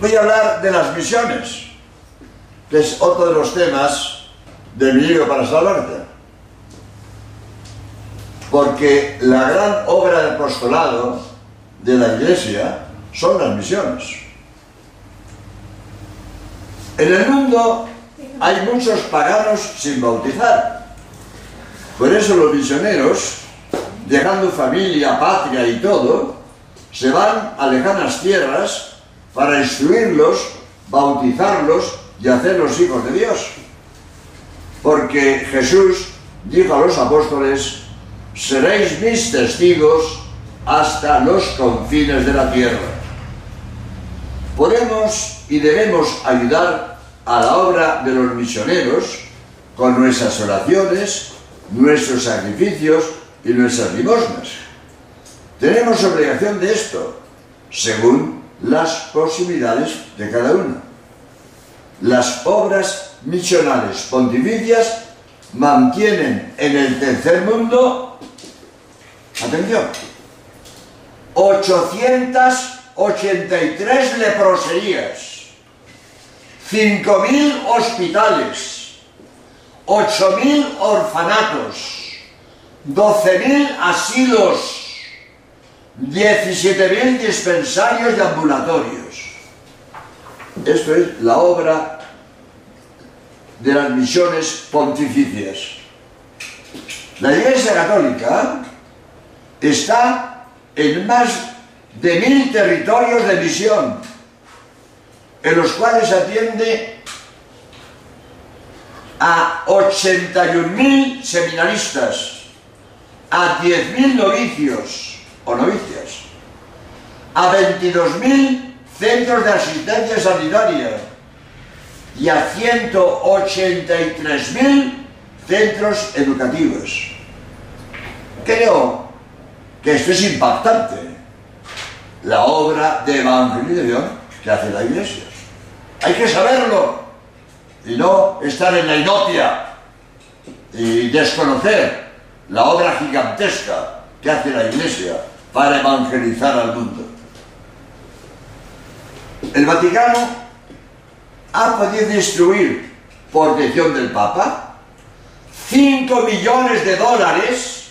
Voy a hablar de las misiones, que es otro de los temas de mi libro para salvarte. Porque la gran obra de apostolado de la iglesia son las misiones. En el mundo hay muchos paganos sin bautizar. Por eso los misioneros, dejando familia, patria y todo, se van a lejanas tierras para instruirlos, bautizarlos y hacerlos hijos de Dios. Porque Jesús dijo a los apóstoles, seréis mis testigos hasta los confines de la tierra. Podemos y debemos ayudar a la obra de los misioneros con nuestras oraciones, nuestros sacrificios y nuestras limosnas. Tenemos obligación de esto, según las posibilidades de cada uno. Las obras misionales pontificias mantienen en el tercer mundo, atención, 883 leproserías, 5.000 hospitales, 8.000 orfanatos, 12.000 asilos, 17.000 dispensarios y ambulatorios. Esto es la obra de las misiones pontificias. La Iglesia Católica está en más de mil territorios de misión, en los cuales atiende a 81.000 seminaristas, a 10.000 novicios o novicias, a 22.000 centros de asistencia sanitaria y a 183.000 centros educativos. Creo que esto es impactante, la obra de evangelización que hace la Iglesia. Hay que saberlo y no estar en la inopia y desconocer la obra gigantesca que hace la Iglesia para evangelizar al mundo. El Vaticano ha podido distribuir, por decisión del Papa, 5 millones de dólares,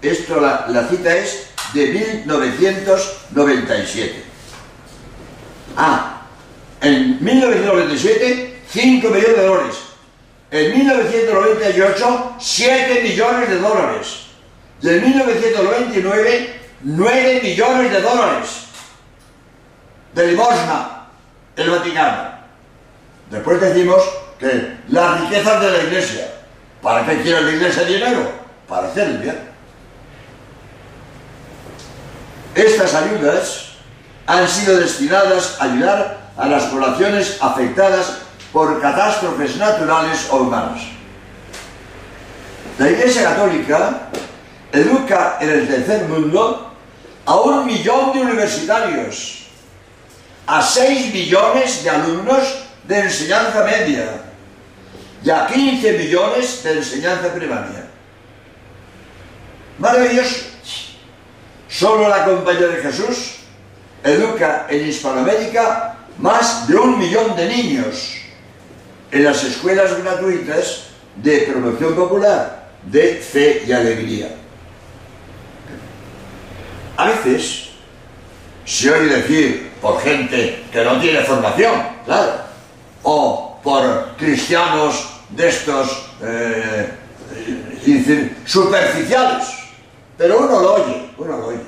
esto la, la cita es de 1997. Ah, en 1997, 5 millones de dólares. En 1998, 7 millones de dólares. Y en 1999, 9 millones de dólares de limosna el Vaticano. Después decimos que las riquezas de la Iglesia. ¿Para qué quiere la Iglesia dinero? Para hacer el bien. Estas ayudas han sido destinadas a ayudar a las poblaciones afectadas por catástrofes naturales o humanas. La Iglesia Católica educa en el tercer mundo a un millón de universitarios, a seis millones de alumnos de enseñanza media y a 15 millones de enseñanza primaria. Maravilloso. Solo la Compañía de Jesús educa en Hispanoamérica más de un millón de niños en las escuelas gratuitas de promoción popular, de fe y alegría. A veces se oye decir por gente que no tiene formación, claro, o por cristianos de estos eh, superficiales, pero uno lo oye, uno lo oye.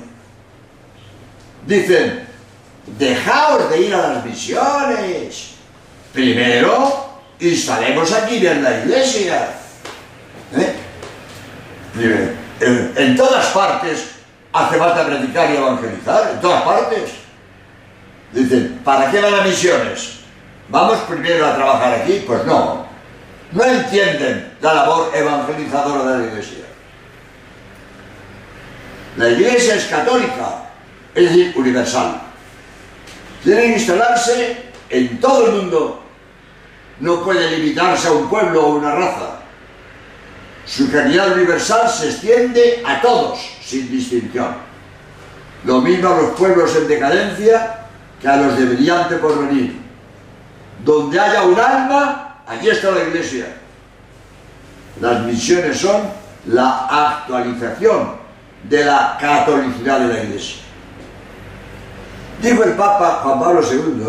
Dicen, dejaos de ir a las misiones. Primero, instalemos aquí bien la iglesia. ¿Eh? En, todas partes hace falta predicar y evangelizar, en todas partes. Dicen, ¿para qué van a misiones? ¿Vamos primero a trabajar aquí? Pues no. No entienden la labor evangelizadora de la iglesia. La iglesia es católica, es decir, universal. Tiene que instalarse en todo el mundo. No puede limitarse a un pueblo o una raza. Su caridad universal se extiende a todos, sin distinción. Lo mismo a los pueblos en decadencia que a los de brillante porvenir. Donde haya un alma, allí está la iglesia. Las misiones son la actualización de la catolicidad de la iglesia. Dijo el Papa Juan Pablo II,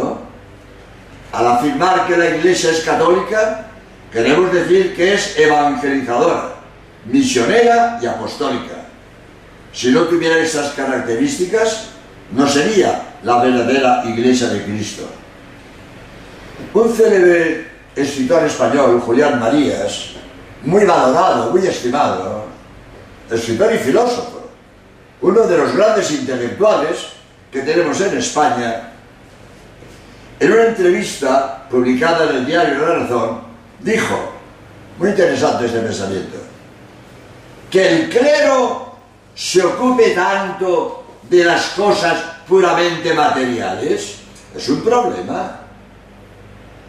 al afirmar que la iglesia es católica, queremos decir que es evangelizadora, misionera y apostólica. Si no tuviera esas características, no sería la verdadera iglesia de Cristo. Un célebre escritor español, Julián Marías, muy valorado, muy estimado, escritor y filósofo, uno de los grandes intelectuales que tenemos en España, en una entrevista publicada en el diario La Razón, dijo, muy interesante este pensamiento, que el clero se ocupe tanto de las cosas puramente materiales es un problema.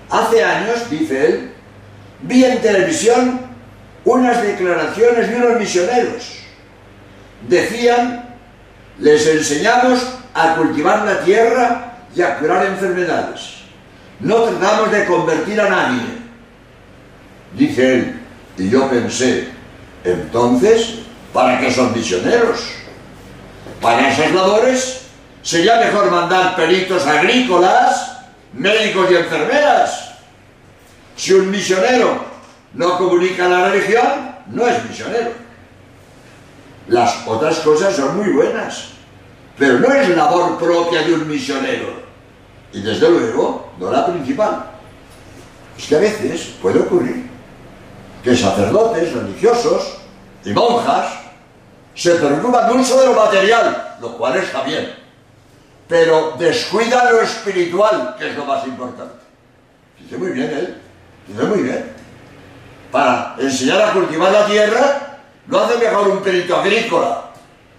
Hace años, dice él, vi en televisión unas declaraciones de unos misioneros. Decían, les enseñamos a cultivar la tierra y a curar enfermedades. No tratamos de convertir a nadie. Dice él, y yo pensé, entonces, ¿para qué son misioneros? Para esas labores sería mejor mandar peritos agrícolas, médicos y enfermeras. Si un misionero no comunica la religión, no es misionero. Las otras cosas son muy buenas, pero no es labor propia de un misionero. Y desde luego, no la principal. Es que a veces puede ocurrir que sacerdotes, religiosos y monjas se preocupan mucho de lo material, lo cual está bien, pero descuida lo espiritual, que es lo más importante. Dice muy bien él, dice muy bien. Para enseñar a cultivar la tierra, no hace mejor un perito agrícola.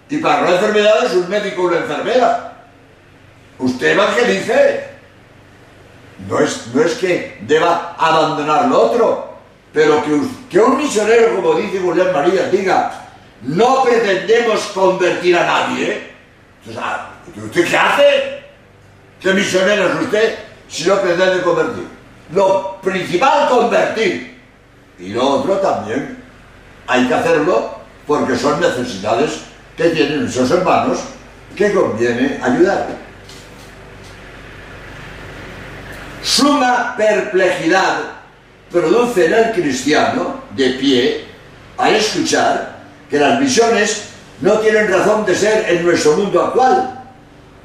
Y para las enfermedades, un médico o una enfermera. Usted evangelice. No es, no es que deba abandonar lo otro, pero que, que un misionero, como dice Julián María, diga, no pretendemos convertir a nadie. ¿Usted qué hace? ¿Qué misionero es usted si no pretende convertir? Lo principal, convertir. Y lo otro también. Hay que hacerlo porque son necesidades que tienen esos hermanos que conviene ayudar. Suma perplejidad produce en el cristiano de pie a escuchar que las misiones no tienen razón de ser en nuestro mundo actual,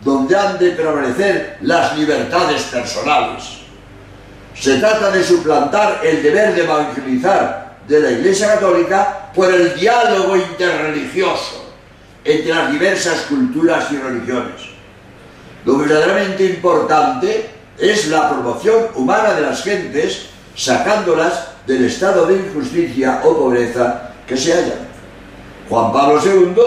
donde han de prevalecer las libertades personales. Se trata de suplantar el deber de evangelizar de la Iglesia Católica por el diálogo interreligioso entre las diversas culturas y religiones. Lo verdaderamente importante es la promoción humana de las gentes, sacándolas del estado de injusticia o pobreza que se hallan. Juan Pablo II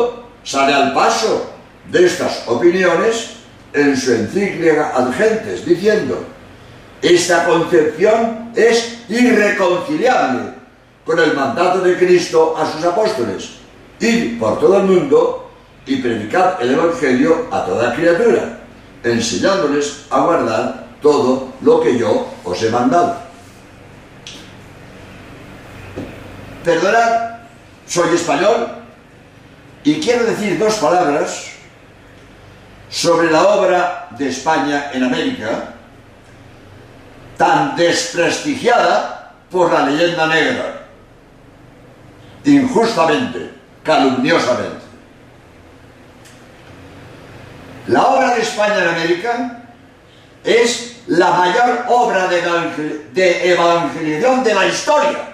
sale al paso de estas opiniones en su encíclica Ad Gentes, diciendo, esta concepción es irreconciliable con el mandato de Cristo a sus apóstoles, ir por todo el mundo y predicar el Evangelio a toda criatura, enseñándoles a guardar todo lo que yo os he mandado. Perdonad, soy español y quiero decir dos palabras sobre la obra de España en América, tan desprestigiada por la leyenda negra, injustamente, calumniosamente. La obra de España en América es la mayor obra de evangelización de la historia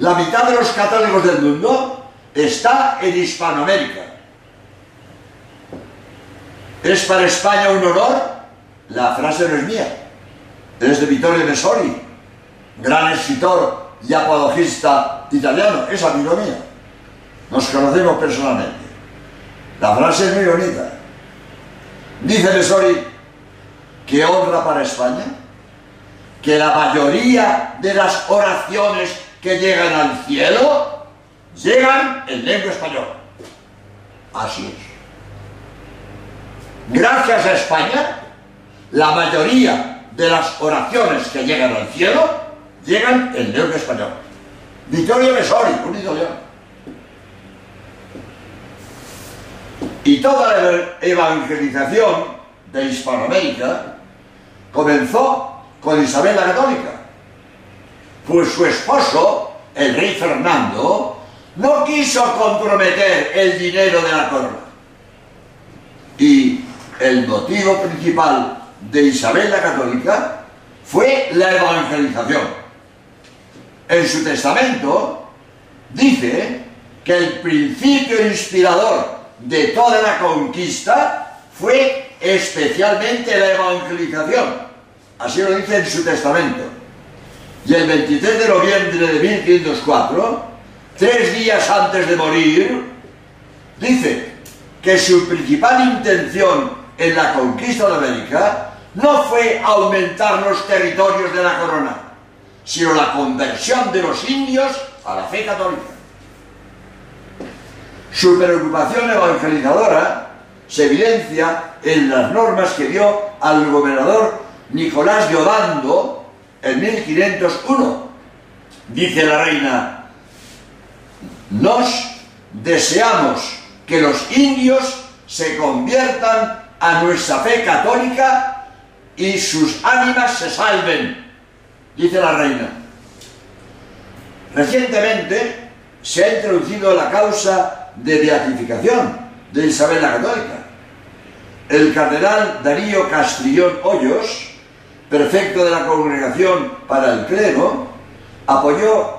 la mitad de los católicos del mundo está en Hispanoamérica. ¿Es para España un honor? La frase no es mía, es de Vittorio Messori, gran escritor y apologista italiano, es amigo mío. Nos conocemos personalmente. La frase es muy bonita. Dice Messori que honra para España, que la mayoría de las oraciones que llegan al cielo, llegan en lengua española. Así es. gracias a España, la mayoría de las oraciones que llegan al cielo llegan en lengua español. Vittorio Messori, un italiano. Y toda la evangelización de Hispanoamérica comenzó con Isabel la Católica. Pues su esposo, el rey Fernando, no quiso comprometer el dinero de la corona. Y el motivo principal de Isabel la Católica fue la evangelización. En su testamento dice que el principio inspirador de toda la conquista fue especialmente la evangelización. Así lo dice en su testamento. Y el 23 de noviembre de 1504, tres días antes de morir, dice que su principal intención en la conquista de América no fue aumentar los territorios de la corona, sino la conversión de los indios a la fe católica. Su preocupación evangelizadora se evidencia en las normas que dio al gobernador Nicolás de Odando en 1501. Dice la reina, nos deseamos que los indios se conviertan a nuestra fe católica y sus ánimas se salven, dice la reina. Recientemente se ha introducido la causa de beatificación de Isabel la Católica. El cardenal Darío Castrillón Hoyos, prefecto de la Congregación para el Clero, apoyó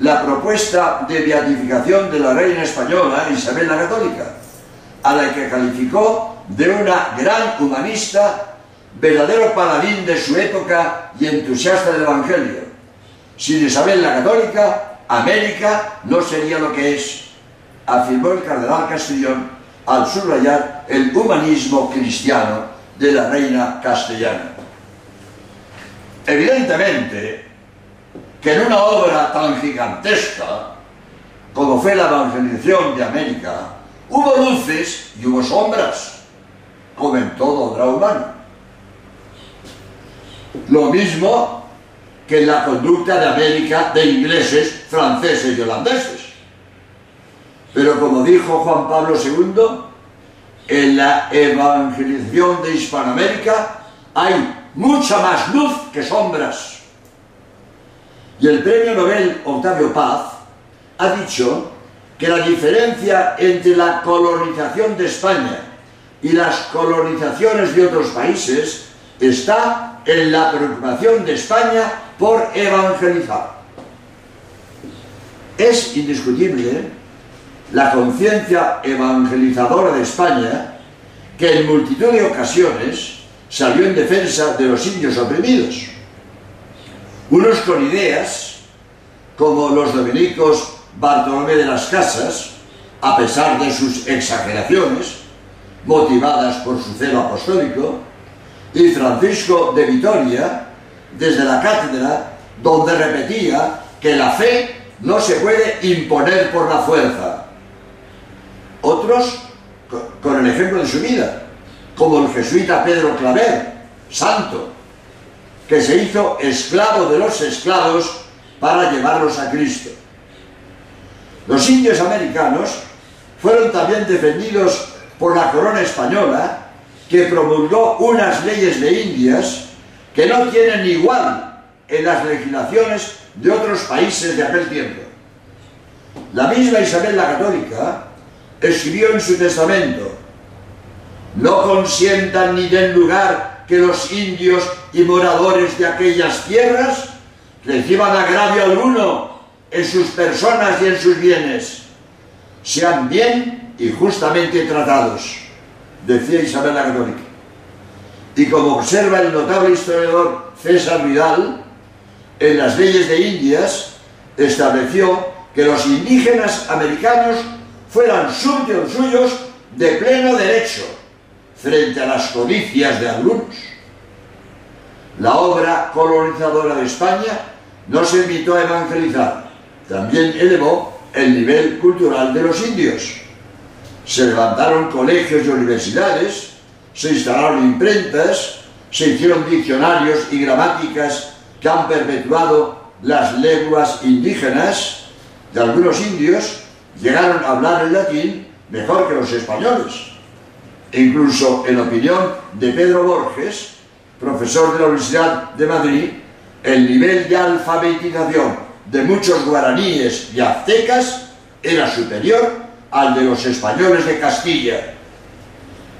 la propuesta de beatificación de la reina española Isabel la Católica, a la que calificó de una gran humanista, verdadero paladín de su época y entusiasta del Evangelio. Sin Isabel la Católica, América no sería lo que es, afirmó el cardenal Castellón al subrayar el humanismo cristiano de la reina castellana. Evidentemente que en una obra tan gigantesca como fue la evangelización de América, hubo luces y hubo sombras como en todo obra humana. Lo mismo que en la conducta de América de ingleses, franceses y holandeses. Pero como dijo Juan Pablo II, en la evangelización de Hispanoamérica hay mucha más luz que sombras. Y el premio Nobel Octavio Paz ha dicho que la diferencia entre la colonización de España y las colonizaciones de otros países está en la preocupación de España por evangelizar. Es indiscutible la conciencia evangelizadora de España que en multitud de ocasiones salió en defensa de los indios oprimidos. Unos con ideas, como los dominicos Bartolomé de las Casas, a pesar de sus exageraciones, motivadas por su celo apostólico, y Francisco de Vitoria, desde la cátedra, donde repetía que la fe no se puede imponer por la fuerza. Otros, con el ejemplo de su vida, como el jesuita Pedro Claver, santo, que se hizo esclavo de los esclavos para llevarlos a Cristo. Los indios americanos fueron también defendidos por la corona española que promulgó unas leyes de Indias que no tienen igual en las legislaciones de otros países de aquel tiempo. La misma Isabel la Católica escribió en su testamento, no consientan ni den lugar que los indios y moradores de aquellas tierras reciban agravio alguno en sus personas y en sus bienes, sean bien y justamente tratados, decía Isabel la. Y como observa el notable historiador César Vidal, en las leyes de Indias estableció que los indígenas americanos fueran suyos de pleno derecho frente a las codicias de algunos. La obra colonizadora de España no se invitó a evangelizar, también elevó el nivel cultural de los indios se levantaron colegios y universidades se instalaron imprentas, se hicieron diccionarios y gramáticas que han perpetuado las lenguas indígenas de algunos indios, llegaron a hablar el latín mejor que los españoles. E incluso en opinión de Pedro Borges, profesor de la Universidad de Madrid, el nivel de alfabetización de muchos guaraníes y aztecas era superior al de los españoles de Castilla.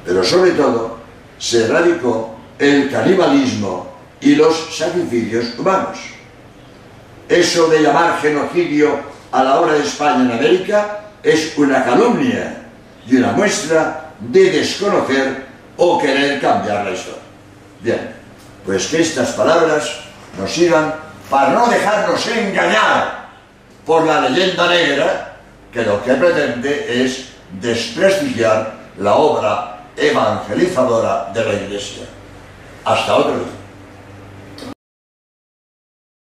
Pero sobre todo se erradicó el canibalismo y los sacrificios humanos. Eso de llamar genocidio a la hora de España en América es una calumnia y una muestra de desconocer o querer cambiar la historia. Bien, pues que estas palabras nos sirvan para no dejarnos engañar por la leyenda negra que lo que pretende es desprestigiar la obra evangelizadora de la Iglesia. Hasta otro día.